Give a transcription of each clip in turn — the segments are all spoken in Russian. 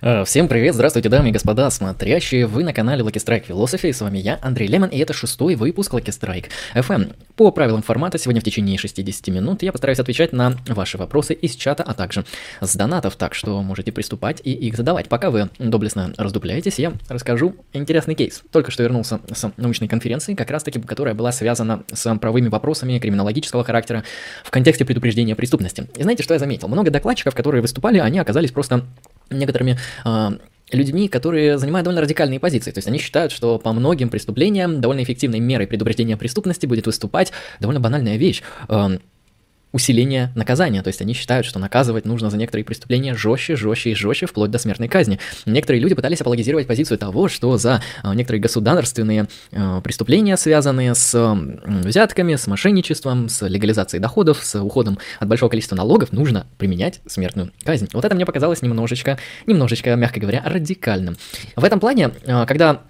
Э, всем привет, здравствуйте, дамы и господа, смотрящие вы на канале Lucky Strike Philosophy, с вами я, Андрей Лемон, и это шестой выпуск Lucky Strike FM. По правилам формата, сегодня в течение 60 минут я постараюсь отвечать на ваши вопросы из чата, а также с донатов, так что можете приступать и их задавать. Пока вы доблестно раздупляетесь, я расскажу интересный кейс. Только что вернулся с научной конференции, как раз таки, которая была связана с правовыми вопросами криминологического характера в контексте предупреждения преступности. И знаете, что я заметил? Много докладчиков, которые выступали, они оказались просто некоторыми э, людьми, которые занимают довольно радикальные позиции. То есть они считают, что по многим преступлениям довольно эффективной мерой предупреждения преступности будет выступать довольно банальная вещь. Усиление наказания. То есть они считают, что наказывать нужно за некоторые преступления жестче, жестче и жестче, вплоть до смертной казни. Некоторые люди пытались апологизировать позицию того, что за а, некоторые государственные а, преступления, связанные с взятками, с мошенничеством, с легализацией доходов, с уходом от большого количества налогов, нужно применять смертную казнь. Вот это мне показалось немножечко, немножечко, мягко говоря, радикальным. В этом плане, а, когда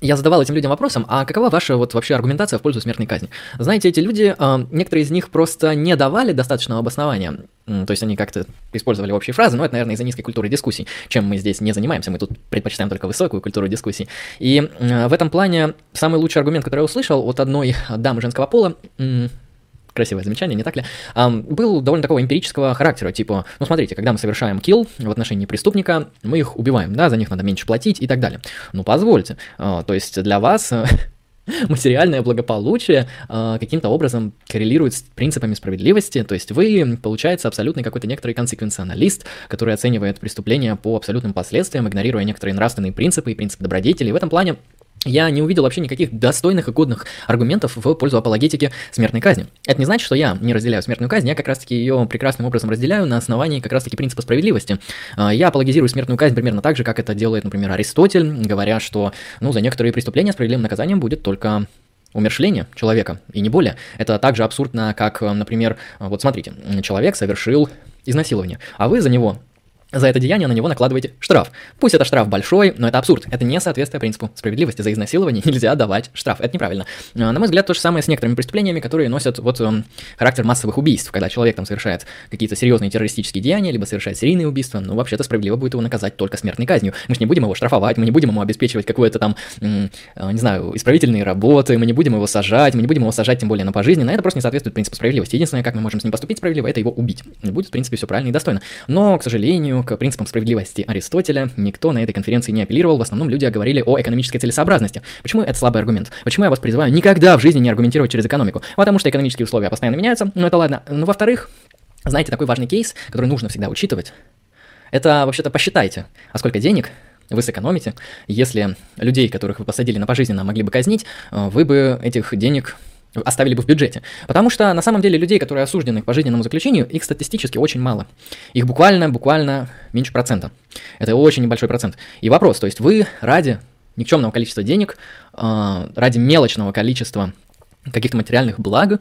я задавал этим людям вопросом, а какова ваша вот вообще аргументация в пользу смертной казни? Знаете, эти люди, э, некоторые из них просто не давали достаточного обоснования, то есть они как-то использовали общие фразы, но это, наверное, из-за низкой культуры дискуссий, чем мы здесь не занимаемся, мы тут предпочитаем только высокую культуру дискуссий. И в этом плане самый лучший аргумент, который я услышал от одной дамы женского пола, красивое замечание, не так ли, um, был довольно такого эмпирического характера, типа, ну смотрите, когда мы совершаем килл в отношении преступника, мы их убиваем, да, за них надо меньше платить и так далее. Ну позвольте, uh, то есть для вас материальное благополучие э, каким-то образом коррелирует с принципами справедливости, то есть вы, получается, абсолютный какой-то некоторый консеквенционалист, который оценивает преступления по абсолютным последствиям, игнорируя некоторые нравственные принципы и принципы добродетели. И в этом плане я не увидел вообще никаких достойных и годных аргументов в пользу апологетики смертной казни. Это не значит, что я не разделяю смертную казнь, я как раз-таки ее прекрасным образом разделяю на основании как раз-таки принципа справедливости. А, я апологизирую смертную казнь примерно так же, как это делает, например, Аристотель, говоря, что ну, за некоторые преступления справедливым наказанием будет только умершление человека, и не более. Это также абсурдно, как, например, вот смотрите, человек совершил изнасилование, а вы за него за это деяние на него накладываете штраф. Пусть это штраф большой, но это абсурд. Это не соответствует принципу справедливости. За изнасилование нельзя давать штраф. Это неправильно. А, на мой взгляд, то же самое с некоторыми преступлениями, которые носят вот эм, характер массовых убийств, когда человек там совершает какие-то серьезные террористические деяния, либо совершает серийные убийства. Ну, вообще-то справедливо будет его наказать только смертной казнью. Мы же не будем его штрафовать, мы не будем ему обеспечивать какое-то там, а, не знаю, исправительные работы, мы не будем его сажать, мы не будем его сажать тем более на пожизненно. Это просто не соответствует принципу справедливости. Единственное, как мы можем с ним поступить справедливо, это его убить. Будет, в принципе, все правильно и достойно. Но, к сожалению, к принципам справедливости Аристотеля никто на этой конференции не апеллировал, в основном люди говорили о экономической целесообразности. Почему это слабый аргумент? Почему я вас призываю никогда в жизни не аргументировать через экономику? Потому что экономические условия постоянно меняются, ну это ладно. Но во-вторых, знаете, такой важный кейс, который нужно всегда учитывать, это вообще-то посчитайте, а сколько денег вы сэкономите, если людей, которых вы посадили на пожизненно, могли бы казнить, э, вы бы этих денег оставили бы в бюджете. Потому что на самом деле людей, которые осуждены к пожизненному заключению, их статистически очень мало. Их буквально, буквально меньше процента. Это очень небольшой процент. И вопрос, то есть вы ради никчемного количества денег, а, ради мелочного количества каких-то материальных благ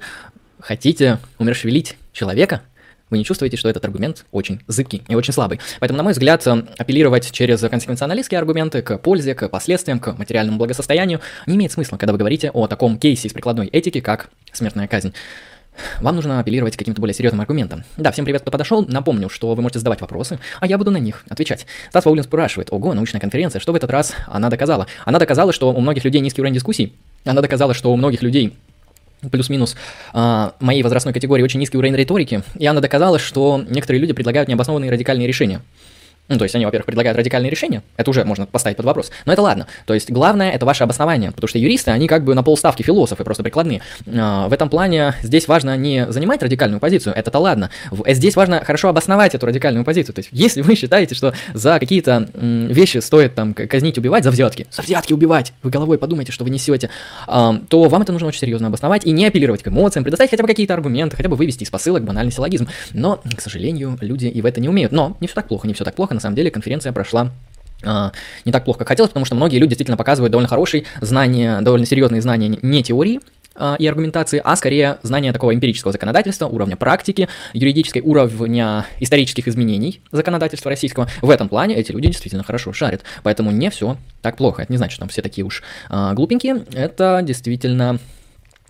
хотите умершвелить человека – вы не чувствуете, что этот аргумент очень зыбкий и очень слабый. Поэтому, на мой взгляд, э, апеллировать через консеквенционалистские аргументы к пользе, к последствиям, к материальному благосостоянию не имеет смысла, когда вы говорите о таком кейсе из прикладной этики, как смертная казнь. Вам нужно апеллировать к каким-то более серьезным аргументам. Да, всем привет, кто подошел. Напомню, что вы можете задавать вопросы, а я буду на них отвечать. Стас Ваулин спрашивает, ого, научная конференция, что в этот раз она доказала? Она доказала, что у многих людей низкий уровень дискуссий, она доказала, что у многих людей плюс-минус э, моей возрастной категории очень низкий уровень риторики, и она доказала, что некоторые люди предлагают необоснованные радикальные решения. Ну, то есть они, во-первых, предлагают радикальные решения, это уже можно поставить под вопрос, но это ладно. То есть главное это ваше обоснование, потому что юристы, они как бы на полставки философы, просто прикладные. А, в этом плане здесь важно не занимать радикальную позицию, это-то ладно. Здесь важно хорошо обосновать эту радикальную позицию. То есть если вы считаете, что за какие-то вещи стоит там казнить, убивать, за взятки, за взятки убивать, вы головой подумайте, что вы несете, а, то вам это нужно очень серьезно обосновать и не апеллировать к эмоциям, предоставить хотя бы какие-то аргументы, хотя бы вывести из посылок банальный силлогизм. Но, к сожалению, люди и в это не умеют. Но не все так плохо, не все так плохо на самом деле конференция прошла Uh, не так плохо, как хотелось, потому что многие люди действительно показывают довольно хорошие знания, довольно серьезные знания не теории, uh, и аргументации, а скорее знания такого эмпирического законодательства, уровня практики, юридической уровня исторических изменений законодательства российского. В этом плане эти люди действительно хорошо шарят. Поэтому не все так плохо. Это не значит, что там все такие уж uh, глупенькие. Это действительно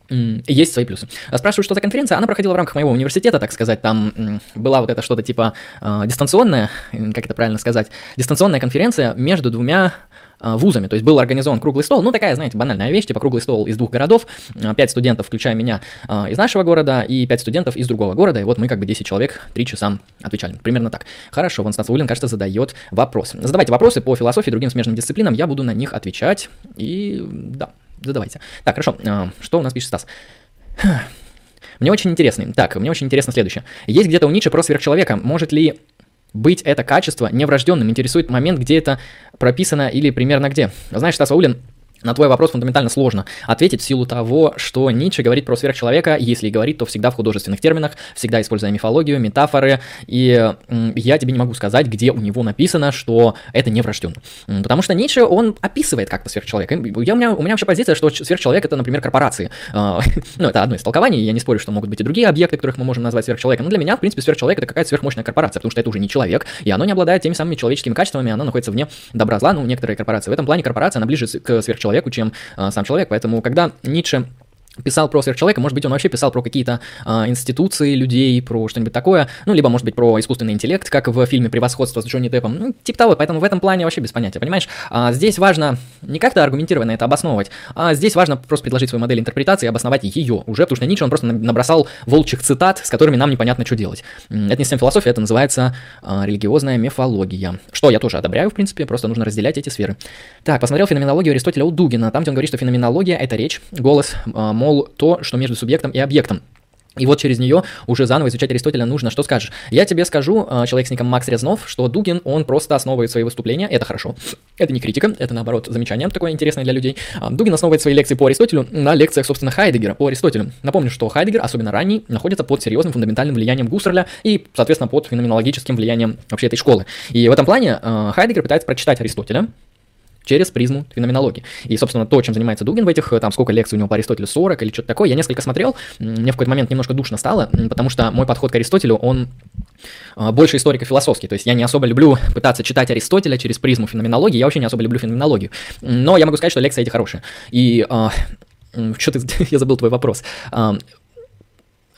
есть свои плюсы. Спрашиваю, что за конференция? Она проходила в рамках моего университета, так сказать. Там была вот это что-то типа э, дистанционная, как это правильно сказать, дистанционная конференция между двумя а, вузами. То есть был организован круглый стол, ну такая, знаете, банальная вещь, типа круглый стол из двух городов, а, пять студентов, включая меня, а, из нашего города и пять студентов из другого города, и вот мы как бы 10 человек, 3 часа отвечали. Примерно так. Хорошо, Ван Стасулин, кажется, задает вопрос. Задавайте вопросы по философии, другим смежным дисциплинам, я буду на них отвечать, и да, задавайте. Так, хорошо, что у нас пишет Стас? Мне очень интересно. Так, мне очень интересно следующее. Есть где-то у Ницше про сверхчеловека. Может ли быть это качество неврожденным? Интересует момент, где это прописано или примерно где. Знаешь, Стас Аулин на твой вопрос фундаментально сложно ответить в силу того, что Ницше говорит про сверхчеловека, если и говорит, то всегда в художественных терминах, всегда используя мифологию, метафоры, и я тебе не могу сказать, где у него написано, что это не врожденно. Потому что Ницше, он описывает как-то сверхчеловека. Я, у, меня, у меня вообще позиция, что сверхчеловек это, например, корпорации. А, ну, это одно из толкований, я не спорю, что могут быть и другие объекты, которых мы можем назвать сверхчеловеком, но для меня, в принципе, сверхчеловек это какая-то сверхмощная корпорация, потому что это уже не человек, и оно не обладает теми самыми человеческими качествами, оно находится вне добра-зла, ну, некоторые корпорации. В этом плане корпорация, она ближе к сверхчеловеку, человеку, чем а, сам человек. Поэтому, когда Ницше писал про сверхчеловека, может быть, он вообще писал про какие-то а, институции людей, про что-нибудь такое, ну, либо, может быть, про искусственный интеллект, как в фильме «Превосходство» с Джонни Деппом, ну, типа того, поэтому в этом плане вообще без понятия, понимаешь? А, здесь важно не как-то аргументированно это обосновывать, а здесь важно просто предложить свою модель интерпретации и обосновать ее уже, потому что Ницше, он просто набросал волчьих цитат, с которыми нам непонятно, что делать. Это не совсем философия, это называется а, религиозная мифология, что я тоже одобряю, в принципе, просто нужно разделять эти сферы. Так, посмотрел феноменологию Аристотеля у Дугина, там, где он говорит, что феноменология — это речь, голос, а, мол, то, что между субъектом и объектом. И вот через нее уже заново изучать Аристотеля нужно. Что скажешь? Я тебе скажу, а, человек с ником Макс Резнов, что Дугин, он просто основывает свои выступления. Это хорошо. Это не критика, это наоборот замечание такое интересное для людей. А, Дугин основывает свои лекции по Аристотелю на лекциях, собственно, Хайдегера по Аристотелю. Напомню, что Хайдегер, особенно ранний, находится под серьезным фундаментальным влиянием Гуссерля и, соответственно, под феноменологическим влиянием вообще этой школы. И в этом плане а, Хайдегер пытается прочитать Аристотеля, через призму феноменологии. И, собственно, то, чем занимается Дугин в этих, там, сколько лекций у него по Аристотелю, 40 или что-то такое, я несколько смотрел, мне в какой-то момент немножко душно стало, потому что мой подход к Аристотелю, он а, больше историко-философский, то есть я не особо люблю пытаться читать Аристотеля через призму феноменологии, я вообще не особо люблю феноменологию, но я могу сказать, что лекции эти хорошие. И э, что ты, я забыл твой вопрос.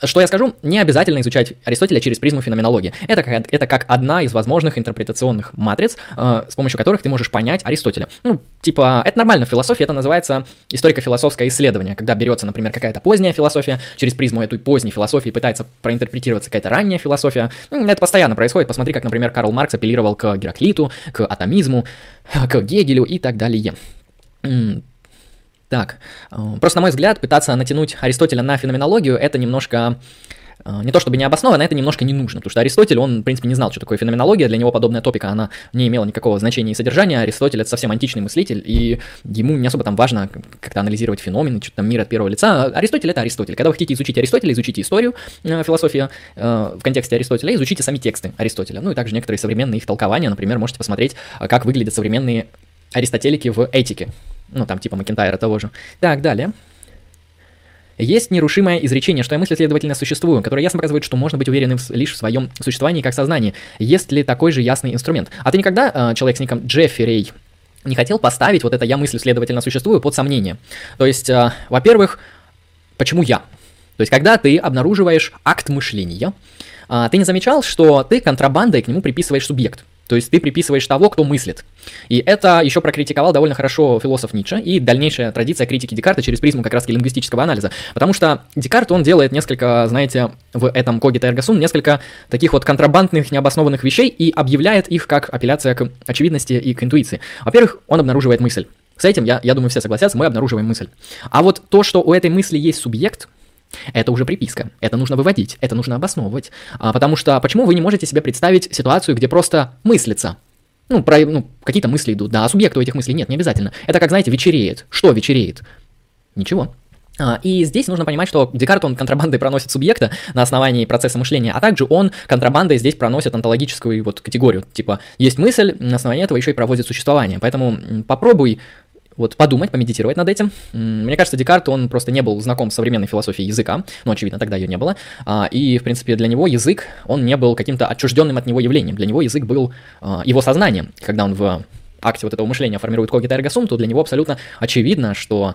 Что я скажу, не обязательно изучать Аристотеля через призму феноменологии. Это как, это как одна из возможных интерпретационных матриц, э, с помощью которых ты можешь понять Аристотеля. Ну, типа, это нормально в философии, это называется историко-философское исследование, когда берется, например, какая-то поздняя философия, через призму этой поздней философии пытается проинтерпретироваться какая-то ранняя философия. Ну, это постоянно происходит. Посмотри, как, например, Карл Маркс апеллировал к Гераклиту, к атомизму, к Гегелю и так далее. Так, э, просто, на мой взгляд, пытаться натянуть Аристотеля на феноменологию, это немножко э, не то чтобы не обоснованно, это немножко не нужно, потому что Аристотель, он, в принципе, не знал, что такое феноменология, для него подобная топика, она не имела никакого значения и содержания, Аристотель это совсем античный мыслитель, и ему не особо там важно как-то анализировать феномены, что-то там мир от первого лица. Аристотель это Аристотель. Когда вы хотите изучить Аристотеля, изучите историю, э, философию э, в контексте Аристотеля, изучите сами тексты Аристотеля, ну и также некоторые современные их толкования, например, можете посмотреть, как выглядят современные аристотелики в этике, ну, там типа Макентайра того же. Так, далее. Есть нерушимое изречение, что я мысль, следовательно, существую, которое ясно показывает, что можно быть уверенным лишь в своем существовании как сознании. Есть ли такой же ясный инструмент? А ты никогда, э, человек с ником Джефферей, не хотел поставить вот это «я мысль, следовательно, существую» под сомнение? То есть, э, во-первых, почему я? То есть, когда ты обнаруживаешь акт мышления, э, ты не замечал, что ты контрабандой к нему приписываешь субъект. То есть ты приписываешь того, кто мыслит. И это еще прокритиковал довольно хорошо философ Ницше и дальнейшая традиция критики Декарта через призму как раз лингвистического анализа. Потому что Декарт, он делает несколько, знаете, в этом Когита Эргосум, несколько таких вот контрабандных, необоснованных вещей и объявляет их как апелляция к очевидности и к интуиции. Во-первых, он обнаруживает мысль. С этим, я, я думаю, все согласятся, мы обнаруживаем мысль. А вот то, что у этой мысли есть субъект, это уже приписка. Это нужно выводить, это нужно обосновывать. А, потому что почему вы не можете себе представить ситуацию, где просто мыслится? Ну, про, ну, какие-то мысли идут, да, а субъекта у этих мыслей нет, не обязательно. Это как, знаете, вечереет. Что вечереет? Ничего. А, и здесь нужно понимать, что Декарт, он контрабандой проносит субъекта на основании процесса мышления, а также он контрабандой здесь проносит онтологическую вот категорию. Типа, есть мысль, на основании этого еще и проводит существование. Поэтому попробуй вот подумать, помедитировать над этим. Мне кажется, Декарт, он просто не был знаком с современной философией языка, ну, очевидно, тогда ее не было, а, и, в принципе, для него язык, он не был каким-то отчужденным от него явлением, для него язык был а, его сознанием, когда он в акте вот этого мышления формирует когита эрго сум, то для него абсолютно очевидно, что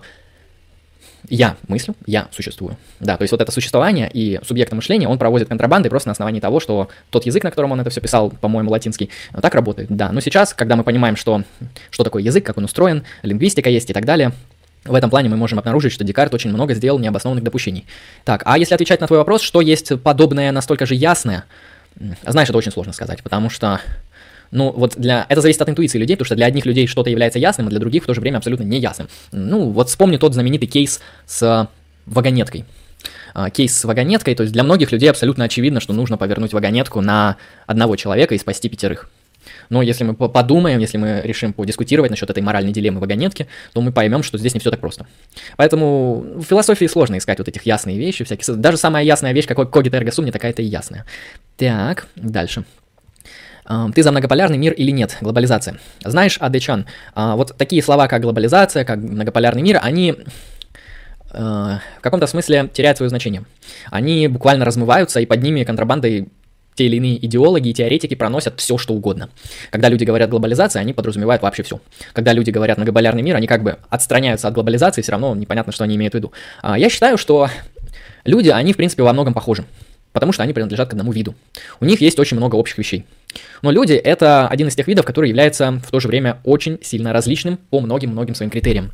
я мыслю, я существую. Да, то есть вот это существование и субъект мышления, он проводит контрабанды просто на основании того, что тот язык, на котором он это все писал, по-моему, латинский, так работает, да. Но сейчас, когда мы понимаем, что, что такое язык, как он устроен, лингвистика есть и так далее, в этом плане мы можем обнаружить, что Декарт очень много сделал необоснованных допущений. Так, а если отвечать на твой вопрос, что есть подобное настолько же ясное, знаешь, это очень сложно сказать, потому что ну, вот для... Это зависит от интуиции людей, потому что для одних людей что-то является ясным, а для других в то же время абсолютно неясным. Ну, вот вспомни тот знаменитый кейс с вагонеткой. А, кейс с вагонеткой, то есть для многих людей абсолютно очевидно, что нужно повернуть вагонетку на одного человека и спасти пятерых. Но если мы подумаем, если мы решим подискутировать насчет этой моральной дилеммы вагонетки, то мы поймем, что здесь не все так просто. Поэтому в философии сложно искать вот этих ясные вещи, всякие. Даже самая ясная вещь, как когит эрго не такая-то и ясная. Так, дальше. Ты за многополярный мир или нет? Глобализация. Знаешь, Адечан, а, вот такие слова, как глобализация, как многополярный мир, они э, в каком-то смысле теряют свое значение. Они буквально размываются, и под ними контрабандой те или иные идеологи и теоретики проносят все, что угодно. Когда люди говорят глобализация, они подразумевают вообще все. Когда люди говорят многополярный мир, они как бы отстраняются от глобализации, все равно непонятно, что они имеют в виду. А, я считаю, что люди, они в принципе во многом похожи потому что они принадлежат к одному виду. У них есть очень много общих вещей. Но люди — это один из тех видов, который является в то же время очень сильно различным по многим-многим своим критериям.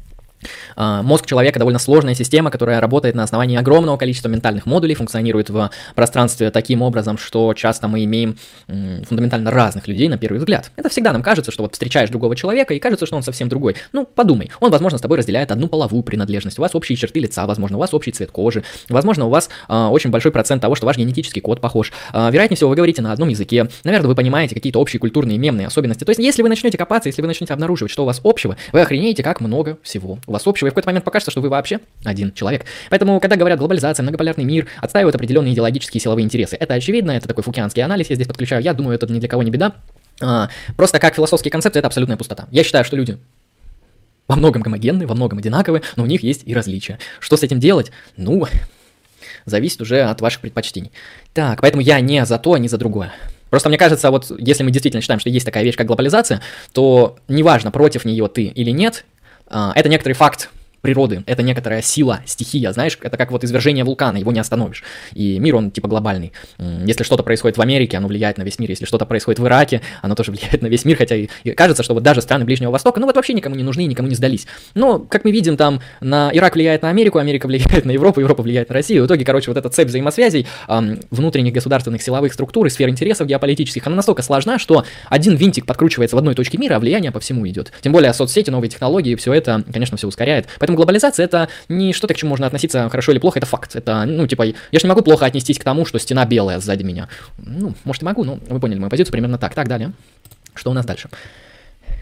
А, мозг человека довольно сложная система, которая работает на основании огромного количества ментальных модулей, функционирует в пространстве таким образом, что часто мы имеем фундаментально разных людей на первый взгляд. Это всегда нам кажется, что вот встречаешь другого человека и кажется, что он совсем другой. Ну, подумай, он, возможно, с тобой разделяет одну половую принадлежность, у вас общие черты лица, возможно, у вас общий цвет кожи, возможно, у вас э, очень большой процент того, что ваш генетический код похож. Э, вероятнее всего, вы говорите на одном языке, наверное, вы понимаете какие-то общие культурные мемные особенности. То есть, если вы начнете копаться, если вы начнете обнаруживать, что у вас общего, вы охренеете, как много всего вас общего, и в какой-то момент покажется, что вы вообще один человек. Поэтому, когда говорят глобализация, многополярный мир, отстаивают определенные идеологические силовые интересы. Это очевидно, это такой фукианский анализ, я здесь подключаю. Я думаю, это ни для кого не беда. А, просто как философские концепции это абсолютная пустота. Я считаю, что люди во многом гомогенны, во многом одинаковые, но у них есть и различия. Что с этим делать? Ну, зависит уже от ваших предпочтений. Так, поэтому я не за то, не за другое. Просто мне кажется, вот если мы действительно считаем, что есть такая вещь, как глобализация, то неважно, против нее ты или нет, а, это некоторый факт природы, это некоторая сила, стихия, знаешь, это как вот извержение вулкана, его не остановишь. И мир, он типа глобальный. Если что-то происходит в Америке, оно влияет на весь мир. Если что-то происходит в Ираке, оно тоже влияет на весь мир, хотя и кажется, что вот даже страны Ближнего Востока, ну вот вообще никому не нужны, никому не сдались. Но, как мы видим, там на Ирак влияет на Америку, Америка влияет на Европу, Европа влияет на Россию. В итоге, короче, вот эта цепь взаимосвязей эм, внутренних государственных силовых структур и сфер интересов геополитических, она настолько сложна, что один винтик подкручивается в одной точке мира, а влияние по всему идет. Тем более соцсети, новые технологии, все это, конечно, все ускоряет. Поэтому глобализация это не что-то, к чему можно относиться хорошо или плохо, это факт. Это, ну, типа, я же не могу плохо отнестись к тому, что стена белая сзади меня. Ну, может и могу, но вы поняли мою позицию примерно так. Так, далее. Что у нас дальше?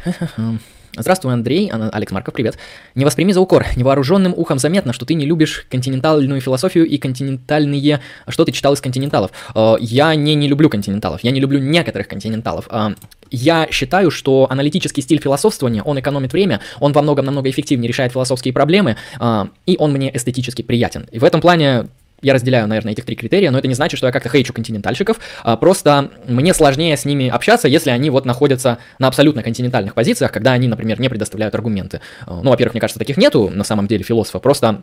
Здравствуй, Андрей. Алекс Марков, привет. Не восприми за укор. Невооруженным ухом заметно, что ты не любишь континентальную философию и континентальные... Что ты читал из континенталов? Э, я не, не люблю континенталов. Я не люблю некоторых континенталов. Э, я считаю, что аналитический стиль философствования, он экономит время, он во многом намного эффективнее решает философские проблемы, э, и он мне эстетически приятен. И в этом плане я разделяю, наверное, этих три критерия, но это не значит, что я как-то хейчу континентальщиков, а просто мне сложнее с ними общаться, если они вот находятся на абсолютно континентальных позициях, когда они, например, не предоставляют аргументы. А, ну, во-первых, мне кажется, таких нету на самом деле философа, просто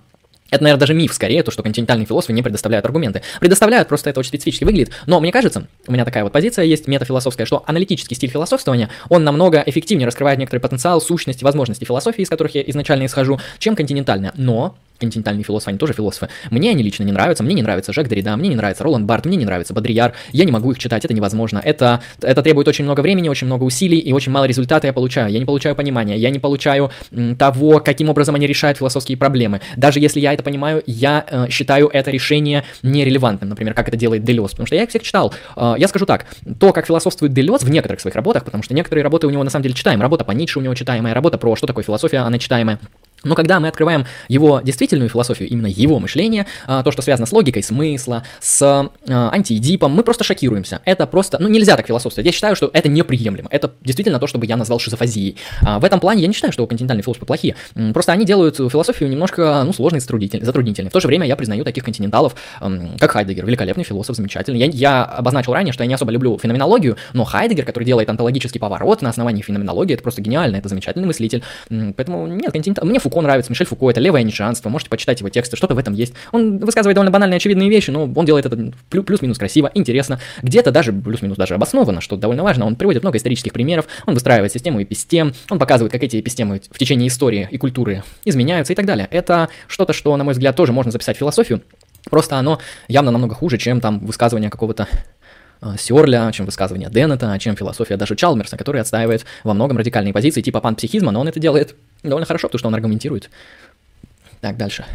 это, наверное, даже миф скорее, то, что континентальные философы не предоставляют аргументы. Предоставляют, просто это очень специфически выглядит. Но мне кажется, у меня такая вот позиция есть, метафилософская, что аналитический стиль философствования, он намного эффективнее раскрывает некоторый потенциал, сущности, возможности философии, из которых я изначально исхожу, чем континентальная. Но континентальные философы, они тоже философы. Мне они лично не нравятся, мне не нравится Жак Derrida, мне не нравится Роланд Барт, мне не нравится Бодрияр, я не могу их читать, это невозможно. Это, это требует очень много времени, очень много усилий и очень мало результата я получаю. Я не получаю понимания, я не получаю того, каким образом они решают философские проблемы. Даже если я это понимаю, я э, считаю это решение нерелевантным, например, как это делает Делес, потому что я их всех читал. Э, я скажу так, то, как философствует Делес в некоторых своих работах, потому что некоторые работы у него на самом деле читаем, работа по Ницше у него читаемая, работа про что такое философия, она читаемая. Но когда мы открываем его действительную философию, именно его мышление, а, то, что связано с логикой смысла, с а, антиэдипом, мы просто шокируемся. Это просто, ну нельзя так философствовать. Я считаю, что это неприемлемо. Это действительно то, что бы я назвал шизофазией. А, в этом плане я не считаю, что континентальные философы плохие. Просто они делают философию немножко, ну, сложной затруднительной. В то же время я признаю таких континенталов, как Хайдегер, великолепный философ, замечательный. Я, я обозначил ранее, что я не особо люблю феноменологию, но Хайдегер, который делает онтологический поворот на основании феноменологии, это просто гениально, это замечательный мыслитель. Поэтому нет, континентал... мне Фуко нравится, Мишель Фуко, это левое нишанство, можете почитать его тексты, что-то в этом есть. Он высказывает довольно банальные, очевидные вещи, но он делает это плюс-минус красиво, интересно, где-то даже плюс-минус даже обоснованно, что довольно важно. Он приводит много исторических примеров, он выстраивает систему эпистем, он показывает, как эти эпистемы в течение истории и культуры изменяются и так далее. Это что-то, что, на мой взгляд, тоже можно записать в философию, просто оно явно намного хуже, чем там высказывание какого-то а, Сёрля, чем высказывание Деннета, чем философия даже Чалмерса, который отстаивает во многом радикальные позиции типа панпсихизма, но он это делает довольно хорошо, потому что он аргументирует. Так, дальше.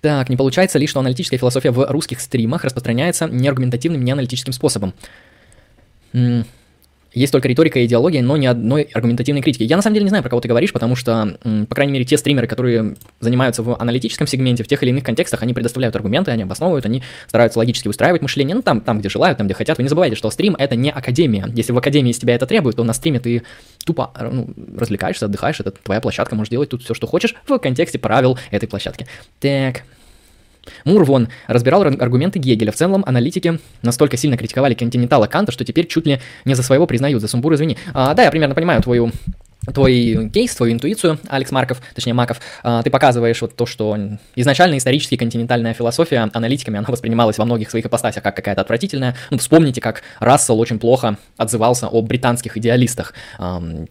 Так, не получается ли, что аналитическая философия в русских стримах распространяется неаргументативным, неаналитическим способом? Есть только риторика и идеология, но ни одной аргументативной критики. Я на самом деле не знаю, про кого ты говоришь, потому что, по крайней мере, те стримеры, которые занимаются в аналитическом сегменте, в тех или иных контекстах, они предоставляют аргументы, они обосновывают, они стараются логически устраивать мышление, ну там, там где желают, там, где хотят. Вы не забывайте, что стрим — это не академия. Если в академии из тебя это требует, то на стриме ты тупо ну, развлекаешься, отдыхаешь, это твоя площадка, можешь делать тут все, что хочешь в контексте правил этой площадки. Так, Мур вон разбирал аргументы Гегеля. В целом аналитики настолько сильно критиковали континентала Канта, что теперь чуть ли не за своего признают. За сумбур извини. А, да, я примерно понимаю твою твой кейс, твою интуицию, Алекс Марков, точнее Маков, а, ты показываешь вот то, что изначально исторически континентальная философия аналитиками, она воспринималась во многих своих ипостасях как какая-то отвратительная. Ну, вспомните, как Рассел очень плохо отзывался о британских идеалистах.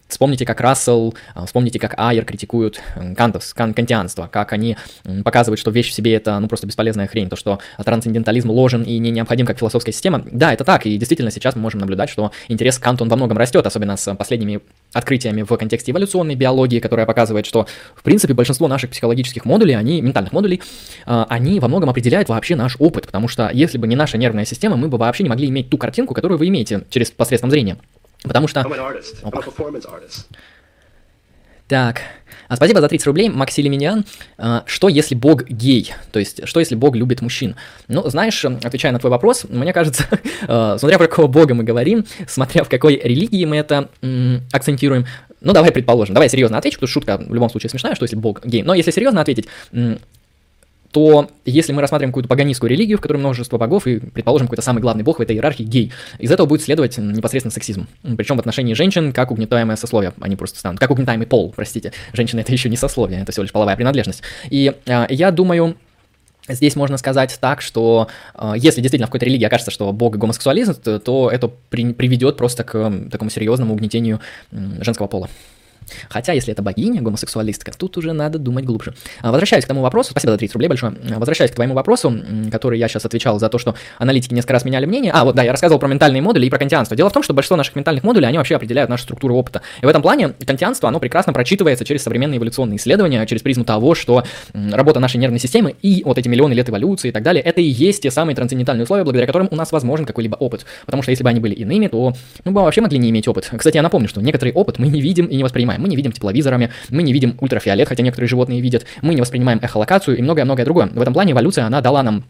Вспомните, как Рассел, а, вспомните, как Айер критикуют кантов, кан кантианство, как они показывают, что вещь в себе это ну, просто бесполезная хрень, то, что трансцендентализм ложен и не необходим как философская система. Да, это так, и действительно сейчас мы можем наблюдать, что интерес к Канту он во многом растет, особенно с последними открытиями в контексте эволюционной биологии, которая показывает, что, в принципе, большинство наших психологических модулей, они, ментальных модулей, а, они во многом определяют вообще наш опыт, потому что если бы не наша нервная система, мы бы вообще не могли иметь ту картинку, которую вы имеете через посредством зрения. Потому что... Так, а спасибо за 30 рублей, Макси Леминян. А, что если Бог гей? То есть, что если Бог любит мужчин? Ну, знаешь, отвечая на твой вопрос, мне кажется, а, смотря про какого Бога мы говорим, смотря в какой религии мы это акцентируем, ну, давай предположим, давай серьезно отвечу, потому что шутка в любом случае смешная, что если Бог гей. Но если серьезно ответить, то если мы рассматриваем какую-то паганистскую религию, в которой множество богов, и, предположим, какой-то самый главный бог в этой иерархии гей, из этого будет следовать непосредственно сексизм. Причем в отношении женщин как угнетаемое сословие, они просто станут, как угнетаемый пол, простите. Женщина это еще не сословие, это всего лишь половая принадлежность. И э, я думаю, Здесь можно сказать так, что э, если действительно в какой-то религии окажется, что бог гомосексуализм, то, то это при, приведет просто к такому серьезному угнетению женского пола. Хотя, если это богиня, гомосексуалистка, тут уже надо думать глубже. А, возвращаясь к тому вопросу, спасибо за 30 рублей большое. А, возвращаясь к твоему вопросу, который я сейчас отвечал за то, что аналитики несколько раз меняли мнение. А, вот да, я рассказывал про ментальные модули и про кантианство. Дело в том, что большинство наших ментальных модулей, они вообще определяют нашу структуру опыта. И в этом плане кантианство, оно прекрасно прочитывается через современные эволюционные исследования, через призму того, что работа нашей нервной системы и вот эти миллионы лет эволюции и так далее, это и есть те самые трансцендентальные условия, благодаря которым у нас возможен какой-либо опыт. Потому что если бы они были иными, то мы бы вообще могли не иметь опыт. Кстати, я напомню, что некоторый опыт мы не видим и не воспринимаем. Мы не видим тепловизора, радарами, мы не видим ультрафиолет, хотя некоторые животные видят, мы не воспринимаем эхолокацию и многое-многое другое. В этом плане эволюция, она дала нам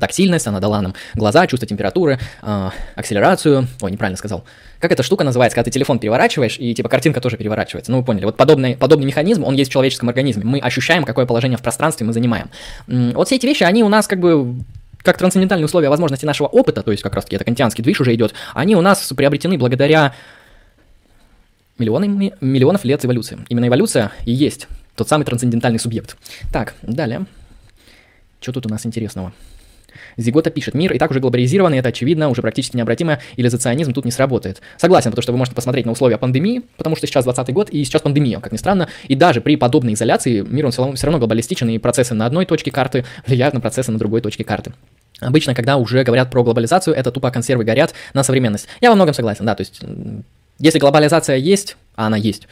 тактильность, она дала нам глаза, чувство температуры, э, акселерацию. Ой, неправильно сказал. Как эта штука называется, когда ты телефон переворачиваешь, и типа картинка тоже переворачивается. Ну, вы поняли. Вот подобный, подобный механизм, он есть в человеческом организме. Мы ощущаем, какое положение в пространстве мы занимаем. Вот все эти вещи, они у нас как бы как трансцендентальные условия возможности нашего опыта, то есть как раз таки это кантианский движ уже идет, они у нас приобретены благодаря миллионами, миллионов лет эволюции. Именно эволюция и есть тот самый трансцендентальный субъект. Так, далее. Что тут у нас интересного? Зигота пишет, мир и так уже глобализированный, это очевидно, уже практически необратимо, илизационизм тут не сработает. Согласен, потому что вы можете посмотреть на условия пандемии, потому что сейчас 20 год, и сейчас пандемия, как ни странно, и даже при подобной изоляции мир он все равно, все равно глобалистичен, и процессы на одной точке карты влияют на процессы на другой точке карты. Обычно, когда уже говорят про глобализацию, это тупо консервы горят на современность. Я во многом согласен, да, то есть если глобализация есть, а она есть,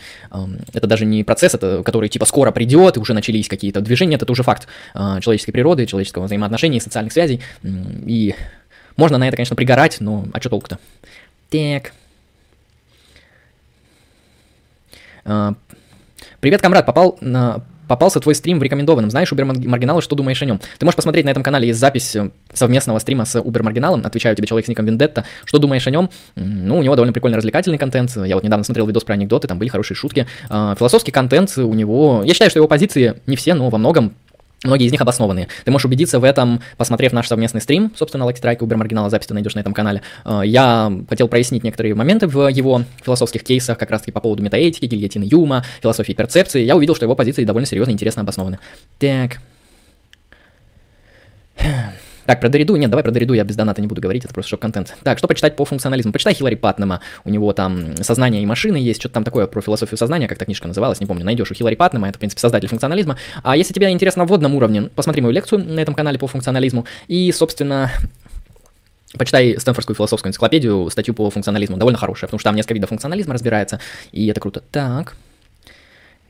это даже не процесс, это, который типа скоро придет, и уже начались какие-то движения, это уже факт а, человеческой природы, человеческого взаимоотношений, социальных связей. И можно на это, конечно, пригорать, но а что толку-то? Так. А, привет, комрад, попал на попался твой стрим в рекомендованном. Знаешь Убер Маргинала, что думаешь о нем? Ты можешь посмотреть на этом канале, есть запись э, совместного стрима с Убер Маргиналом. Отвечаю тебе, человек с ником Вендетта. Что думаешь о нем? Ну, у него довольно прикольный развлекательный контент. Я вот недавно смотрел видос про анекдоты, там были хорошие шутки. А, философский контент у него... Я считаю, что его позиции не все, но во многом Многие из них обоснованные. Ты можешь убедиться в этом, посмотрев наш совместный стрим, собственно, Lucky Strike, Uber Маргинала, запись ты найдешь на этом канале. Э, я хотел прояснить некоторые моменты в его философских кейсах, как раз-таки по поводу метаэтики, гильотины Юма, философии перцепции. Я увидел, что его позиции довольно серьезно и интересно обоснованы. Так. Так, про Дориду, нет, давай про Дориду я без доната не буду говорить, это просто шок-контент. Так, что почитать по функционализму? Почитай Хиллари Патнема, у него там «Сознание и машины» есть, что-то там такое про философию сознания, как та книжка называлась, не помню, найдешь у Хиллари Патнема, это, в принципе, создатель функционализма. А если тебе интересно в вводном уровне, посмотри мою лекцию на этом канале по функционализму, и, собственно, Почитай Стэнфордскую философскую энциклопедию, статью по функционализму, довольно хорошая, потому что там несколько видов функционализма разбирается, и это круто. Так,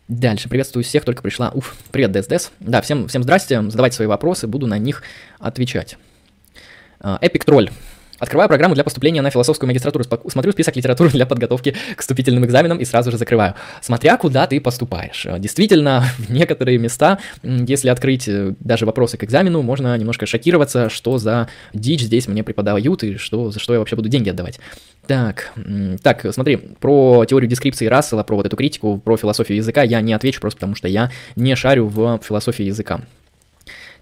Дальше. Приветствую всех, только пришла. Уф, привет, ДСДС. Да, всем, всем здрасте, задавайте свои вопросы, буду на них отвечать. Эпик Тролль. Открываю программу для поступления на философскую магистратуру, смотрю список литературы для подготовки к вступительным экзаменам и сразу же закрываю. Смотря куда ты поступаешь. Действительно, в некоторые места, если открыть э, даже вопросы к экзамену, можно немножко шокироваться, что за дичь здесь мне преподают и что, за что я вообще буду деньги отдавать. Так, так, смотри, про теорию дескрипции Рассела, про вот эту критику, про философию языка я не отвечу просто потому, что я не шарю в философии языка.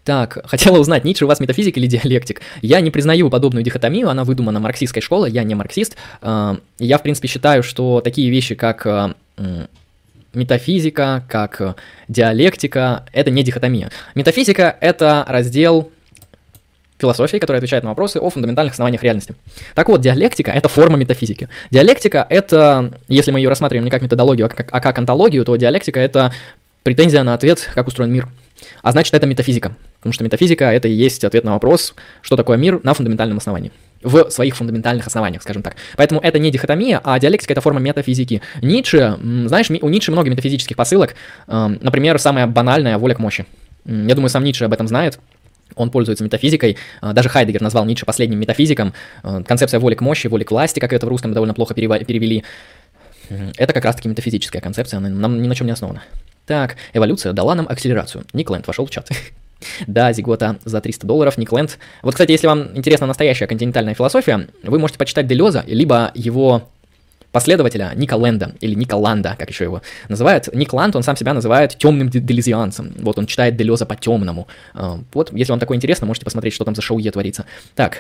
Так, хотела узнать, Ницше у вас метафизик или диалектик? Я не признаю подобную дихотомию, она выдумана марксистской школой, я не марксист. А, я, в принципе, считаю, что такие вещи, как а, метафизика, как диалектика, это не дихотомия. Метафизика — это раздел философии, который отвечает на вопросы о фундаментальных основаниях реальности. Так вот, диалектика — это форма метафизики. Диалектика — это, если мы ее рассматриваем не как методологию, а как, а как антологию, то диалектика — это претензия на ответ, как устроен мир. А значит, это метафизика. Потому что метафизика — это и есть ответ на вопрос, что такое мир на фундаментальном основании. В своих фундаментальных основаниях, скажем так. Поэтому это не дихотомия, а диалектика — это форма метафизики. Ницше, знаешь, у Ницше много метафизических посылок. Например, самая банальная — воля к мощи. Я думаю, сам Ницше об этом знает. Он пользуется метафизикой. Даже Хайдегер назвал Ницше последним метафизиком. Концепция воли к мощи, воли к власти, как это в русском довольно плохо перевели. Это как раз-таки метафизическая концепция, она нам ни на чем не основана. Так, эволюция дала нам акселерацию. Никленд вошел в чат. Да, Зигота за 300 долларов, Никленд. Вот, кстати, если вам интересна настоящая континентальная философия, вы можете почитать Делеза, либо его последователя Ника Ленда, или Ника Ланда, как еще его называют. Ник Ланд, он сам себя называет темным делезианцем. Вот, он читает Делеза по-темному. А, вот, если вам такое интересно, можете посмотреть, что там за шоу Е творится. Так,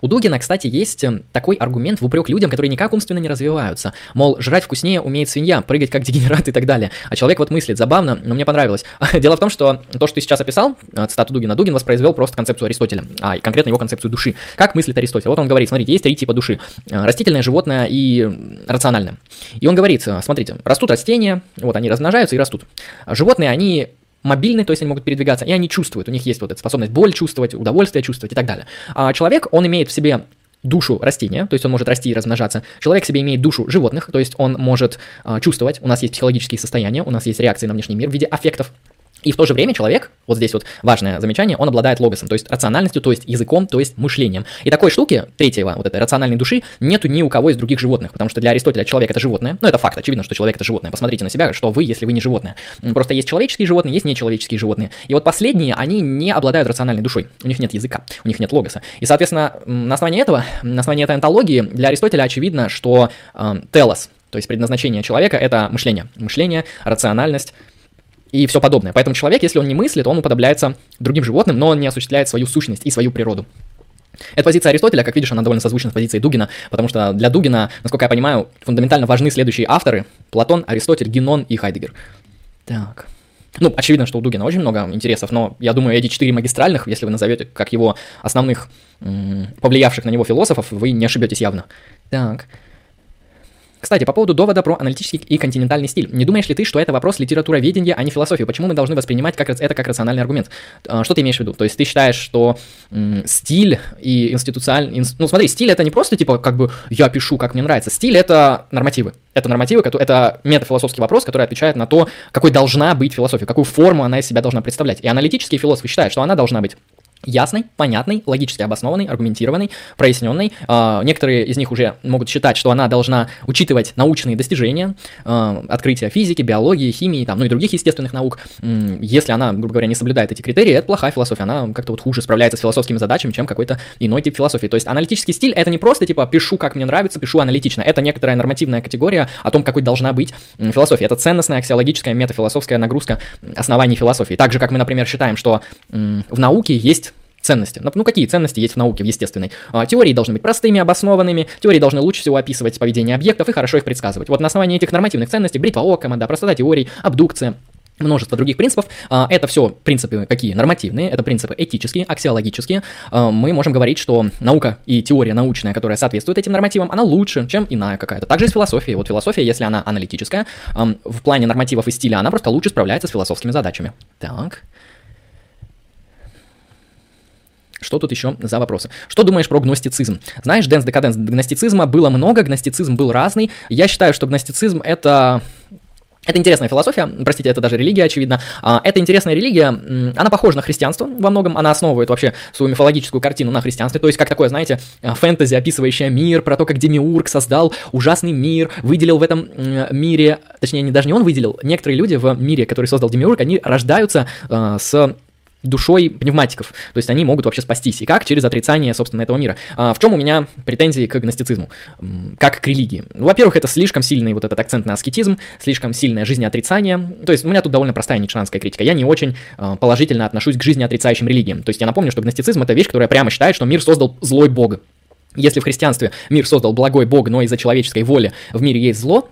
у Дугина, кстати, есть эм, такой аргумент в упрек людям, которые никак умственно не развиваются. Мол, жрать вкуснее умеет свинья, прыгать как дегенерат и так далее. А человек вот мыслит, забавно, но мне понравилось. Дело в том, что то, что ты сейчас описал, э, цитату Дугина, Дугин воспроизвел просто концепцию Аристотеля, а конкретно его концепцию души. Как мыслит Аристотель? Вот он говорит, смотрите, есть три типа души. Э, растительное, животное и рациональное. И он говорит, э, смотрите, растут растения, вот они размножаются и растут. Животные, они мобильны, то есть они могут передвигаться, и они чувствуют, у них есть вот эта способность боль чувствовать, удовольствие чувствовать и так далее. А человек, он имеет в себе душу растения, то есть он может расти и размножаться. Человек себе имеет душу животных, то есть он может а, чувствовать, у нас есть психологические состояния, у нас есть реакции на внешний мир в виде аффектов, и в то же время человек, вот здесь вот важное замечание, он обладает логосом, то есть рациональностью, то есть языком, то есть мышлением. И такой штуки, третьего, вот этой рациональной души, нету ни у кого из других животных, потому что для Аристотеля человек это животное. Ну, это факт, очевидно, что человек это животное. Посмотрите на себя, что вы, если вы не животное. Просто есть человеческие животные, есть нечеловеческие животные. И вот последние, они не обладают рациональной душой. У них нет языка, у них нет логоса. И, соответственно, на основании этого, на основании этой антологии, для Аристотеля очевидно, что э, телос, то есть предназначение человека это мышление. Мышление, рациональность, и все подобное. Поэтому человек, если он не мыслит, он уподобляется другим животным, но он не осуществляет свою сущность и свою природу. Эта позиция Аристотеля, как видишь, она довольно созвучна с позицией Дугина, потому что для Дугина, насколько я понимаю, фундаментально важны следующие авторы – Платон, Аристотель, Генон и Хайдегер. Так. Ну, очевидно, что у Дугина очень много интересов, но я думаю, эти четыре магистральных, если вы назовете как его основных, повлиявших на него философов, вы не ошибетесь явно. Так. Кстати, по поводу довода про аналитический и континентальный стиль. Не думаешь ли ты, что это вопрос литературоведения, а не философии? Почему мы должны воспринимать как, это как рациональный аргумент? А, что ты имеешь в виду? То есть ты считаешь, что м, стиль и институциональный... Инс... Ну смотри, стиль это не просто типа как бы я пишу, как мне нравится. Стиль это нормативы. Это нормативы, это метафилософский вопрос, который отвечает на то, какой должна быть философия, какую форму она из себя должна представлять. И аналитические философы считают, что она должна быть ясной, понятной, логически обоснованной, аргументированной, проясненной. Э, некоторые из них уже могут считать, что она должна учитывать научные достижения, э, открытия физики, биологии, химии, там, ну и других естественных наук. Если она, грубо говоря, не соблюдает эти критерии, это плохая философия, она как-то вот хуже справляется с философскими задачами, чем какой-то иной тип философии. То есть аналитический стиль — это не просто типа пишу, как мне нравится, пишу аналитично. Это некоторая нормативная категория о том, какой должна быть философия. Это ценностная, аксиологическая, метафилософская нагрузка оснований философии. Так же, как мы, например, считаем, что в науке есть ценности. Ну, какие ценности есть в науке, в естественной? А, теории должны быть простыми, обоснованными, теории должны лучше всего описывать поведение объектов и хорошо их предсказывать. Вот на основании этих нормативных ценностей, бритва Оккама, да, простота теорий, абдукция, множество других принципов. А, это все принципы какие? Нормативные, это принципы этические, аксиологические. А, мы можем говорить, что наука и теория научная, которая соответствует этим нормативам, она лучше, чем иная какая-то. Также и с философией. Вот философия, если она аналитическая, в плане нормативов и стиля, она просто лучше справляется с философскими задачами. Так. Что тут еще за вопросы? Что думаешь про гностицизм? Знаешь, Дэнс Декаденс гностицизма было много, гностицизм был разный. Я считаю, что гностицизм это это интересная философия, простите, это даже религия, очевидно. А, это интересная религия, она похожа на христианство во многом, она основывает вообще свою мифологическую картину на христианстве, то есть как такое, знаете, а, фэнтези, описывающее мир, про то, как Демиург создал ужасный мир, выделил в этом мире, точнее, не, даже не он выделил, некоторые люди в мире, который создал Демиург, они рождаются э, с душой пневматиков. То есть они могут вообще спастись. И как? Через отрицание, собственно, этого мира. А в чем у меня претензии к агностицизму? Как к религии? Во-первых, это слишком сильный вот этот акцент на аскетизм, слишком сильное жизнеотрицание. То есть у меня тут довольно простая ницшанская критика. Я не очень э, положительно отношусь к жизнеотрицающим религиям. То есть я напомню, что гностицизм — это вещь, которая прямо считает, что мир создал злой бог. Если в христианстве мир создал благой бог, но из-за человеческой воли в мире есть зло,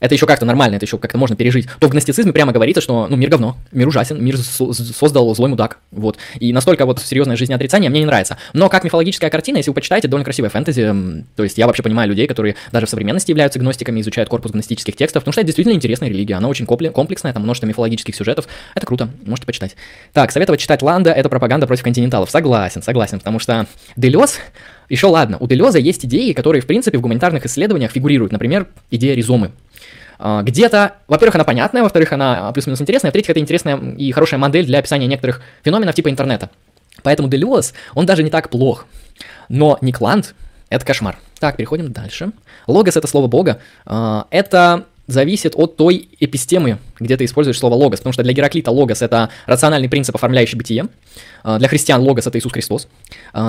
это еще как-то нормально, это еще как-то можно пережить, то в гностицизме прямо говорится, что, ну, мир говно, мир ужасен, мир создал злой мудак, вот. И настолько вот серьезное жизнеотрицание мне не нравится. Но как мифологическая картина, если вы почитаете, довольно красивая фэнтези, то есть я вообще понимаю людей, которые даже в современности являются гностиками, изучают корпус гностических текстов, потому что это действительно интересная религия, она очень комплексная, там множество мифологических сюжетов, это круто, можете почитать. Так, советовать читать Ланда — это пропаганда против континенталов, согласен, согласен, потому что Делес еще ладно, у Делеза есть идеи, которые, в принципе, в гуманитарных исследованиях фигурируют. Например, идея ризомы. А, где-то, во-первых, она понятная, во-вторых, она плюс-минус интересная, в-третьих, это интересная и хорошая модель для описания некоторых феноменов типа интернета. Поэтому Делиос, он даже не так плох. Но Никланд — это кошмар. Так, переходим дальше. Логос — это слово бога. А, это зависит от той эпистемы, где ты используешь слово логос, потому что для Гераклита логос — это рациональный принцип, оформляющий бытие. А, для христиан логос — это Иисус Христос.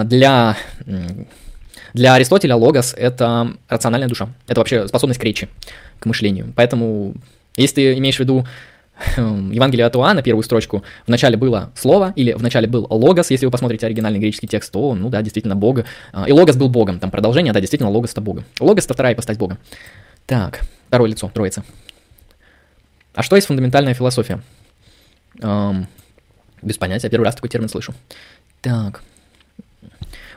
Для для Аристотеля логос — это рациональная душа. Это вообще способность к речи, к мышлению. Поэтому, если ты имеешь в виду хм, Евангелие от Иоанна, первую строчку, в начале было слово, или в начале был логос, если вы посмотрите оригинальный греческий текст, то, ну да, действительно, Бога. И логос был Богом, там продолжение, да, действительно, логос это Бога. Логос это вторая ипостась Бога. Так, второе лицо, троица. А что есть фундаментальная философия? Эм, без понятия, первый раз такой термин слышу. Так,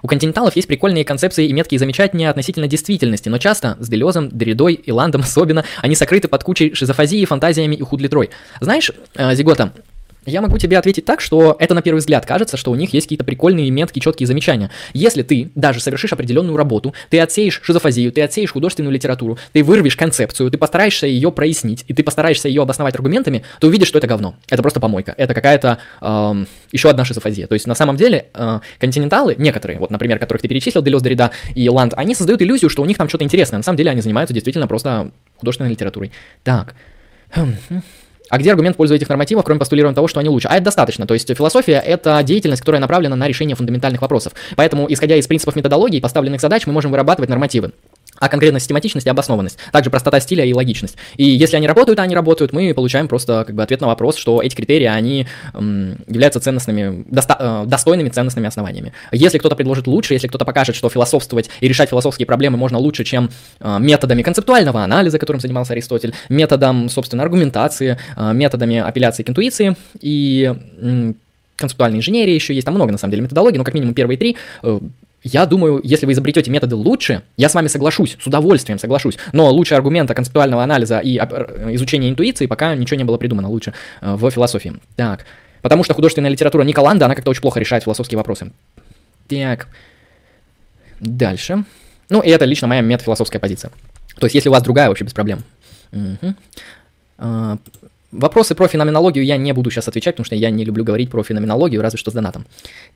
у континенталов есть прикольные концепции и меткие замечания относительно действительности, но часто с Делезом, Деридой и Ландом особенно они сокрыты под кучей шизофазии, фантазиями и худлитрой. Знаешь, э, Зигота, я могу тебе ответить так, что это на первый взгляд кажется, что у них есть какие-то прикольные, меткие, четкие замечания. Если ты даже совершишь определенную работу, ты отсеешь шизофазию, ты отсеешь художественную литературу, ты вырвешь концепцию, ты постараешься ее прояснить, и ты постараешься ее обосновать аргументами, то увидишь, что это говно. Это просто помойка. Это какая-то э, еще одна шизофазия. То есть на самом деле э, континенталы, некоторые, вот, например, которых ты перечислил, Делес, Дорида и Ланд, они создают иллюзию, что у них там что-то интересное. На самом деле они занимаются действительно просто художественной литературой. Так. А где аргумент в пользу этих нормативов, кроме постулирования того, что они лучше? А это достаточно. То есть философия — это деятельность, которая направлена на решение фундаментальных вопросов. Поэтому, исходя из принципов методологии и поставленных задач, мы можем вырабатывать нормативы а конкретно систематичность и обоснованность. Также простота стиля и логичность. И если они работают, а они работают, мы получаем просто как бы ответ на вопрос, что эти критерии, они м, являются ценностными, доста- э, достойными ценностными основаниями. Если кто-то предложит лучше, если кто-то покажет, что философствовать и решать философские проблемы можно лучше, чем э, методами концептуального анализа, которым занимался Аристотель, методом, собственно, аргументации, э, методами апелляции к интуиции и м, концептуальной инженерии еще есть, там много на самом деле методологий, но как минимум первые три э, я думаю, если вы изобретете методы лучше, я с вами соглашусь, с удовольствием соглашусь. Но лучше аргумента концептуального анализа и э, изучения интуиции пока ничего не было придумано лучше э, в философии. Так. Потому что художественная литература Николанда, она как-то очень плохо решает философские вопросы. Так. Дальше. Ну, и это лично моя метафилософская позиция. То есть, если у вас другая, вообще без проблем. Угу. Вопросы про феноменологию я не буду сейчас отвечать, потому что я не люблю говорить про феноменологию, разве что с донатом.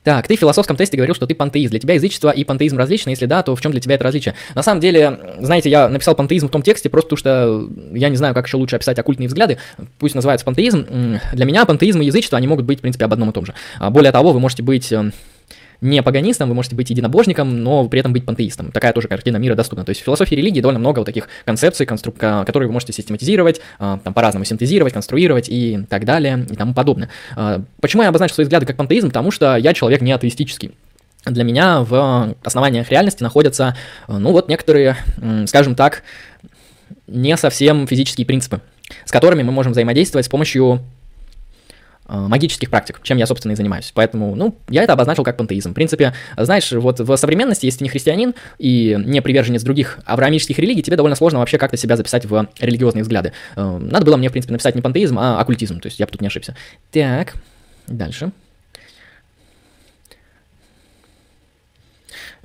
Так, ты в философском тесте говорил, что ты пантеист. Для тебя язычество и пантеизм различны? Если да, то в чем для тебя это различие? На самом деле, знаете, я написал пантеизм в том тексте, просто потому что я не знаю, как еще лучше описать оккультные взгляды. Пусть называется пантеизм. Для меня пантеизм и язычество, они могут быть, в принципе, об одном и том же. А более того, вы можете быть э, не паганистом, вы можете быть единобожником, но при этом быть пантеистом. Такая тоже картина мира доступна. То есть в философии религии довольно много вот таких концепций, констру... которые вы можете систематизировать, а, там по-разному синтезировать, конструировать и так далее и тому подобное. А, почему я обозначил свои взгляды как пантеизм? Потому что я человек не атеистический. Для меня в основаниях реальности находятся, ну вот некоторые, скажем так, не совсем физические принципы, с которыми мы можем взаимодействовать с помощью магических практик, чем я, собственно, и занимаюсь. Поэтому, ну, я это обозначил как пантеизм. В принципе, знаешь, вот в современности, если ты не христианин и не приверженец других авраамических религий, тебе довольно сложно вообще как-то себя записать в религиозные взгляды. Э, надо было мне, в принципе, написать не пантеизм, а оккультизм, то есть я бы тут не ошибся. Так, дальше.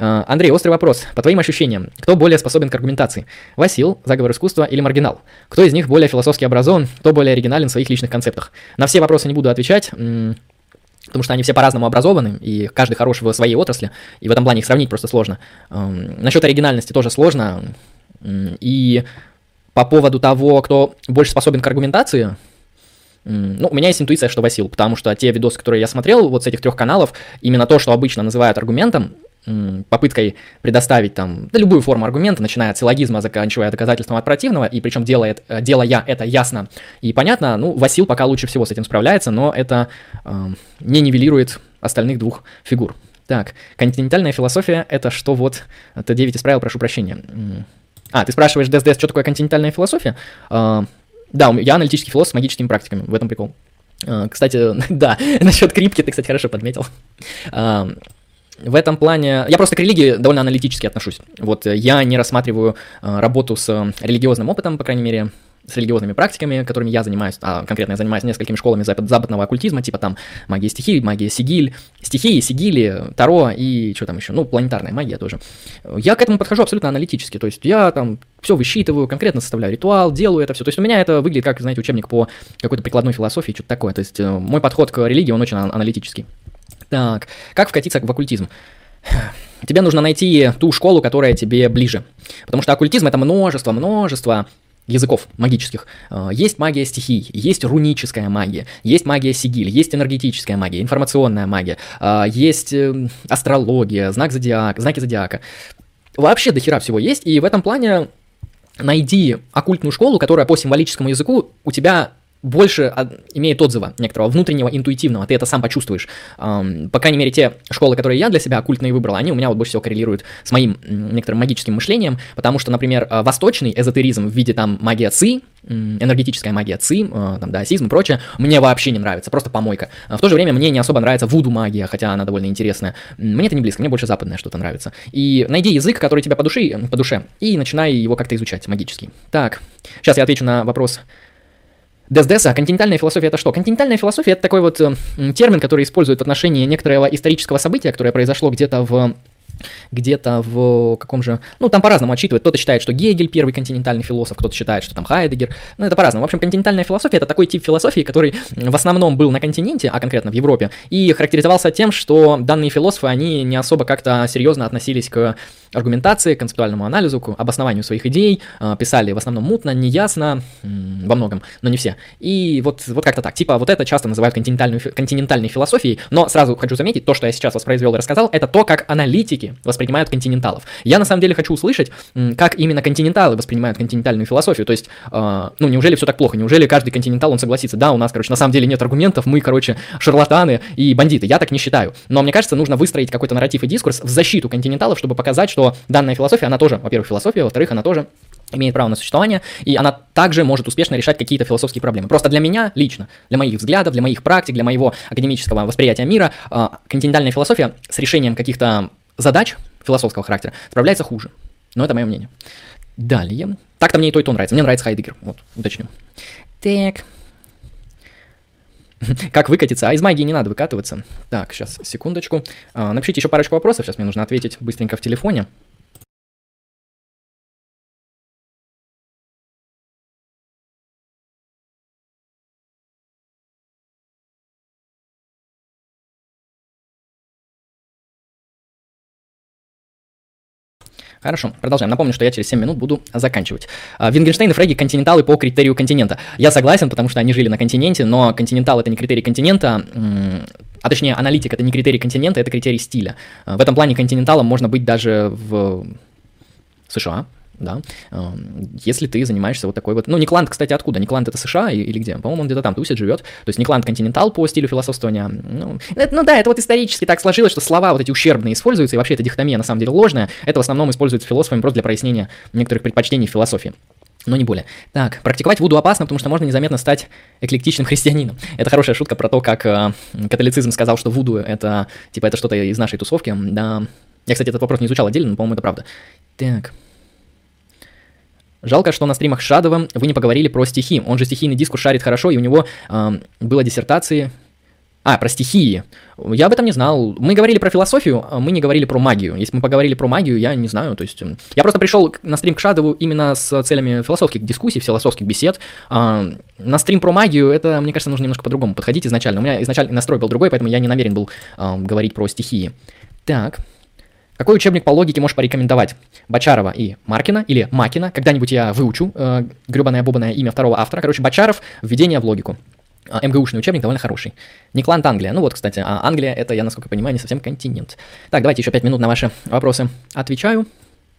Андрей, острый вопрос. По твоим ощущениям, кто более способен к аргументации? Васил, заговор искусства или маргинал? Кто из них более философски образован, кто более оригинален в своих личных концептах? На все вопросы не буду отвечать, потому что они все по-разному образованы, и каждый хорош в своей отрасли, и в этом плане их сравнить просто сложно. Насчет оригинальности тоже сложно, и по поводу того, кто больше способен к аргументации, ну, у меня есть интуиция, что Васил, потому что те видосы, которые я смотрел вот с этих трех каналов, именно то, что обычно называют аргументом, попыткой предоставить там да, любую форму аргумента, начиная от силлогизма, заканчивая доказательством от противного, и причем делает, э, делая это ясно и понятно, ну, Васил пока лучше всего с этим справляется, но это э, не нивелирует остальных двух фигур. Так, континентальная философия — это что вот, Т9 исправил, прошу прощения. А, ты спрашиваешь, ДСДС, что такое континентальная философия? Э, да, я аналитический философ с магическими практиками, в этом прикол. Э, кстати, да, насчет крипки ты, кстати, хорошо подметил. В этом плане я просто к религии довольно аналитически отношусь. Вот э, я не рассматриваю э, работу с э, религиозным опытом, по крайней мере, с религиозными практиками, которыми я занимаюсь, а конкретно я занимаюсь несколькими школами запад, западного оккультизма, типа там магия стихий, магия сигиль, стихии, сигили, таро и что там еще, ну, планетарная магия тоже. Я к этому подхожу абсолютно аналитически, то есть я там все высчитываю, конкретно составляю ритуал, делаю это все. То есть у меня это выглядит как, знаете, учебник по какой-то прикладной философии, что-то такое. То есть мой подход к религии, он очень аналитический. Так, как вкатиться в оккультизм? Тебе нужно найти ту школу, которая тебе ближе. Потому что оккультизм это множество, множество языков магических. А, есть магия стихий, есть руническая магия, есть магия сигиль, есть энергетическая магия, информационная магия, а, есть эм, астрология, знак зодиака, знаки зодиака. Вообще до хера всего есть, и в этом плане найди оккультную школу, которая по символическому языку у тебя больше имеет отзыва некоторого внутреннего, интуитивного, ты это сам почувствуешь. По крайней мере, те школы, которые я для себя оккультные выбрал, они у меня вот больше всего коррелируют с моим некоторым магическим мышлением, потому что, например, а, восточный эзотеризм в виде там магия ци, энергетическая магия ци, а, там, даосизм и прочее, мне вообще не нравится, просто помойка. А в то же время мне не особо нравится вуду магия, хотя она довольно интересная. Мне это не близко, мне больше западное что-то нравится. И найди язык, который тебе по душе, по душе, и начинай его как-то изучать магический. Так, сейчас я отвечу на вопрос ДСДС, а континентальная философия это что? Континентальная философия это такой вот э, термин, который используют в отношении некоторого исторического события, которое произошло где-то в где-то в каком же... Ну, там по-разному отчитывают. Кто-то считает, что Гегель первый континентальный философ, кто-то считает, что там Хайдегер. Ну, это по-разному. В общем, континентальная философия — это такой тип философии, который в основном был на континенте, а конкретно в Европе, и характеризовался тем, что данные философы, они не особо как-то серьезно относились к аргументации, концептуальному анализу, к обоснованию своих идей, а, писали в основном мутно, неясно, во многом, но не все. И вот, вот как-то так. Типа вот это часто называют континентальной философией, но сразу хочу заметить, то, что я сейчас воспроизвел и рассказал, это то, как аналитики воспринимают континенталов. Я на самом деле хочу услышать, как именно континенталы воспринимают континентальную философию. То есть, э, ну, неужели все так плохо? Неужели каждый континентал, он согласится, да, у нас, короче, на самом деле нет аргументов, мы, короче, шарлатаны и бандиты. Я так не считаю. Но мне кажется, нужно выстроить какой-то нарратив и дискурс в защиту континенталов, чтобы показать, что данная философия, она тоже, во-первых, философия, во-вторых, она тоже имеет право на существование, и она также может успешно решать какие-то философские проблемы. Просто для меня лично, для моих взглядов, для моих практик, для моего академического восприятия мира, э, континентальная философия с решением каких-то задач философского характера справляется хуже. Но это мое мнение. Далее. Так-то мне и то, и то нравится. Мне нравится Хайдегер. Вот, уточню. Так. Как выкатиться? А из магии не надо выкатываться. Так, сейчас, секундочку. А, напишите еще парочку вопросов. Сейчас мне нужно ответить быстренько в телефоне. Хорошо, продолжаем. Напомню, что я через 7 минут буду заканчивать. А, Вингенштейн и Фреги континенталы по критерию континента. Я согласен, потому что они жили на континенте, но континентал это не критерий континента, а точнее аналитик это не критерий континента, это критерий стиля. А, в этом плане континенталом можно быть даже в США, да, если ты занимаешься вот такой вот, ну, Никланд, кстати, откуда? Никланд это США или где? По-моему, он где-то там тусит, живет, то есть Никланд континентал по стилю философствования, ну, это, ну да, это вот исторически так сложилось, что слова вот эти ущербные используются, и вообще эта дихотомия на самом деле ложная, это в основном используется философами просто для прояснения некоторых предпочтений в философии но не более. Так, практиковать вуду опасно, потому что можно незаметно стать эклектичным христианином. Это хорошая шутка про то, как э, католицизм сказал, что вуду это, типа, это что-то из нашей тусовки. Да, я, кстати, этот вопрос не изучал отдельно, но, по-моему, это правда. Так, Жалко, что на стримах с Шадовым вы не поговорили про стихи. Он же стихийный дискурс шарит хорошо, и у него э, было диссертации. А, про стихии. Я об этом не знал. Мы говорили про философию, а мы не говорили про магию. Если мы поговорили про магию, я не знаю. То есть я просто пришел на стрим к Шадову именно с целями философских дискуссий, философских бесед. А, на стрим про магию это, мне кажется, нужно немножко по-другому подходить изначально. У меня изначально настрой был другой, поэтому я не намерен был а, говорить про стихии. Так. Какой учебник по логике можешь порекомендовать? Бачарова и Маркина или Макина. Когда-нибудь я выучу э, гребаное-бубаное имя второго автора. Короче, Бачаров «Введение в логику». А, МГУшный учебник довольно хороший. Никланд Англия. Ну вот, кстати, а Англия это, я насколько понимаю, не совсем континент. Так, давайте еще 5 минут на ваши вопросы отвечаю.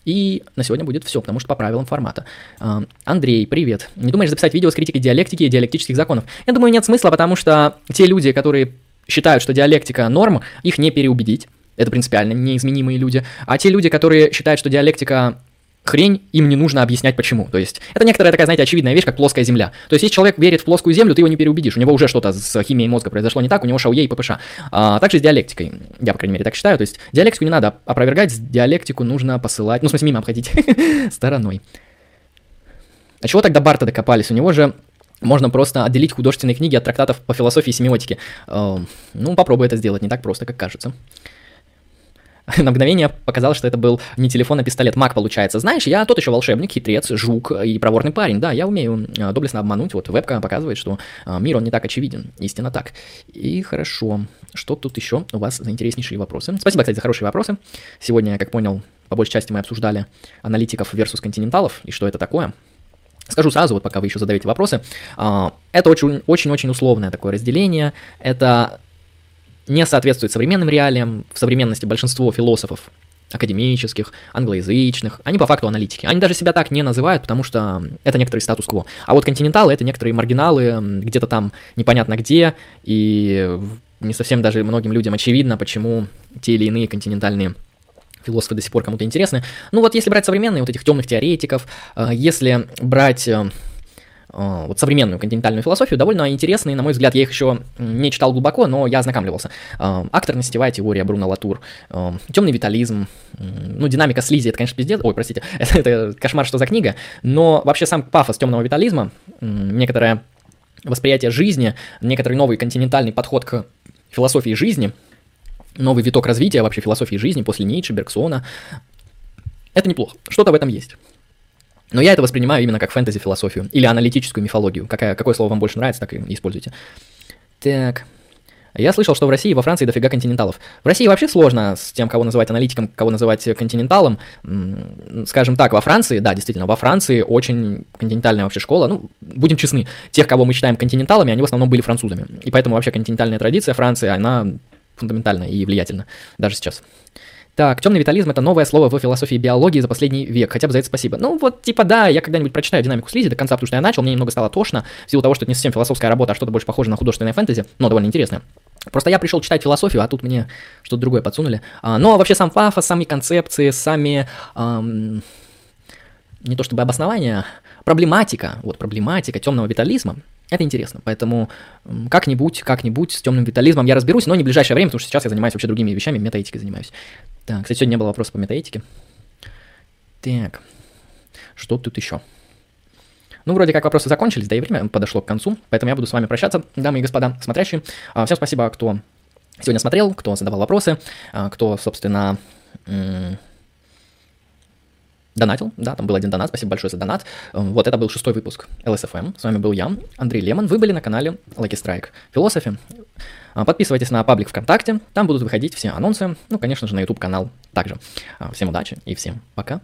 И на сегодня будет все, потому что по правилам формата. А, Андрей, привет. Не думаешь записать видео с критикой диалектики и диалектических законов? Я думаю, нет смысла, потому что те люди, которые считают, что диалектика норм, их не переубедить. Это принципиально неизменимые люди. А те люди, которые считают, что диалектика хрень, им не нужно объяснять почему. То есть это некоторая такая, знаете, очевидная вещь, как плоская земля. То есть если человек верит в плоскую землю, ты его не переубедишь. У него уже что-то с химией мозга произошло не так, у него шауе и ППШ. А также с диалектикой. Я, по крайней мере, так считаю. То есть диалектику не надо опровергать, диалектику нужно посылать, ну, в смысле, мимо обходить стороной. А чего тогда Барта докопались? У него же можно просто отделить художественные книги от трактатов по философии и семиотике. Ну, попробуй это сделать, не так просто, как кажется. на мгновение показалось, что это был не телефон, а пистолет. Маг получается. Знаешь, я тот еще волшебник, хитрец, жук и проворный парень. Да, я умею а, доблестно обмануть. Вот вебка показывает, что а, мир, он не так очевиден. Истинно так. И хорошо. Что тут еще у вас за интереснейшие вопросы? Спасибо, кстати, за хорошие вопросы. Сегодня, как понял, по большей части мы обсуждали аналитиков versus континенталов и что это такое. Скажу сразу, вот пока вы еще задаете вопросы, а, это очень-очень условное такое разделение. Это не соответствует современным реалиям. В современности большинство философов академических, англоязычных, они по факту аналитики. Они даже себя так не называют, потому что это некоторый статус-кво. А вот континенталы — это некоторые маргиналы, где-то там непонятно где, и не совсем даже многим людям очевидно, почему те или иные континентальные философы до сих пор кому-то интересны. Ну вот если брать современные вот этих темных теоретиков, э, если брать э, вот современную континентальную философию, довольно интересные, на мой взгляд, я их еще не читал глубоко, но я ознакомливался. А, акторно-сетевая теория Бруно Латур, а, темный витализм, ну, динамика слизи, это, конечно, пиздец, ой, простите, это, это кошмар, что за книга, но вообще сам пафос темного витализма, некоторое восприятие жизни, некоторый новый континентальный подход к философии жизни, новый виток развития вообще философии жизни после Ницше, Бергсона, это неплохо, что-то в этом есть. Но я это воспринимаю именно как фэнтези-философию или аналитическую мифологию. Какая, какое слово вам больше нравится, так и используйте. Так. Я слышал, что в России и во Франции дофига континенталов. В России вообще сложно с тем, кого называть аналитиком, кого называть континенталом. Скажем так, во Франции, да, действительно, во Франции очень континентальная вообще школа. Ну, будем честны, тех, кого мы считаем континенталами, они в основном были французами. И поэтому вообще континентальная традиция Франции, она фундаментальна и влиятельна даже сейчас. Так, темный витализм это новое слово в философии биологии за последний век. Хотя бы за это спасибо. Ну вот, типа, да, я когда-нибудь прочитаю динамику слизи до конца, потому что я начал, мне немного стало тошно, в силу того, что это не совсем философская работа, а что-то больше похоже на художественное фэнтези, но довольно интересное. Просто я пришел читать философию, а тут мне что-то другое подсунули. А, но вообще сам пафос, сами концепции, сами... Ам, не то чтобы обоснования, проблематика, вот проблематика темного витализма, это интересно, поэтому как-нибудь, как-нибудь с темным витализмом я разберусь, но не в ближайшее время, потому что сейчас я занимаюсь вообще другими вещами, метаэтикой занимаюсь. Так, кстати, сегодня не было вопроса по метаэтике. Так, что тут еще? Ну, вроде как вопросы закончились, да и время подошло к концу, поэтому я буду с вами прощаться, дамы и господа смотрящие. А, всем спасибо, кто сегодня смотрел, кто задавал вопросы, а, кто, собственно, Донатил, да, там был один донат, спасибо большое за донат. Эм, вот это был шестой выпуск LSFM. С вами был я, Андрей Лемон. Вы были на канале Lucky Strike Philosophy. А, подписывайтесь на паблик ВКонтакте, там будут выходить все анонсы. Ну, конечно же, на YouTube канал также. Всем удачи и всем пока.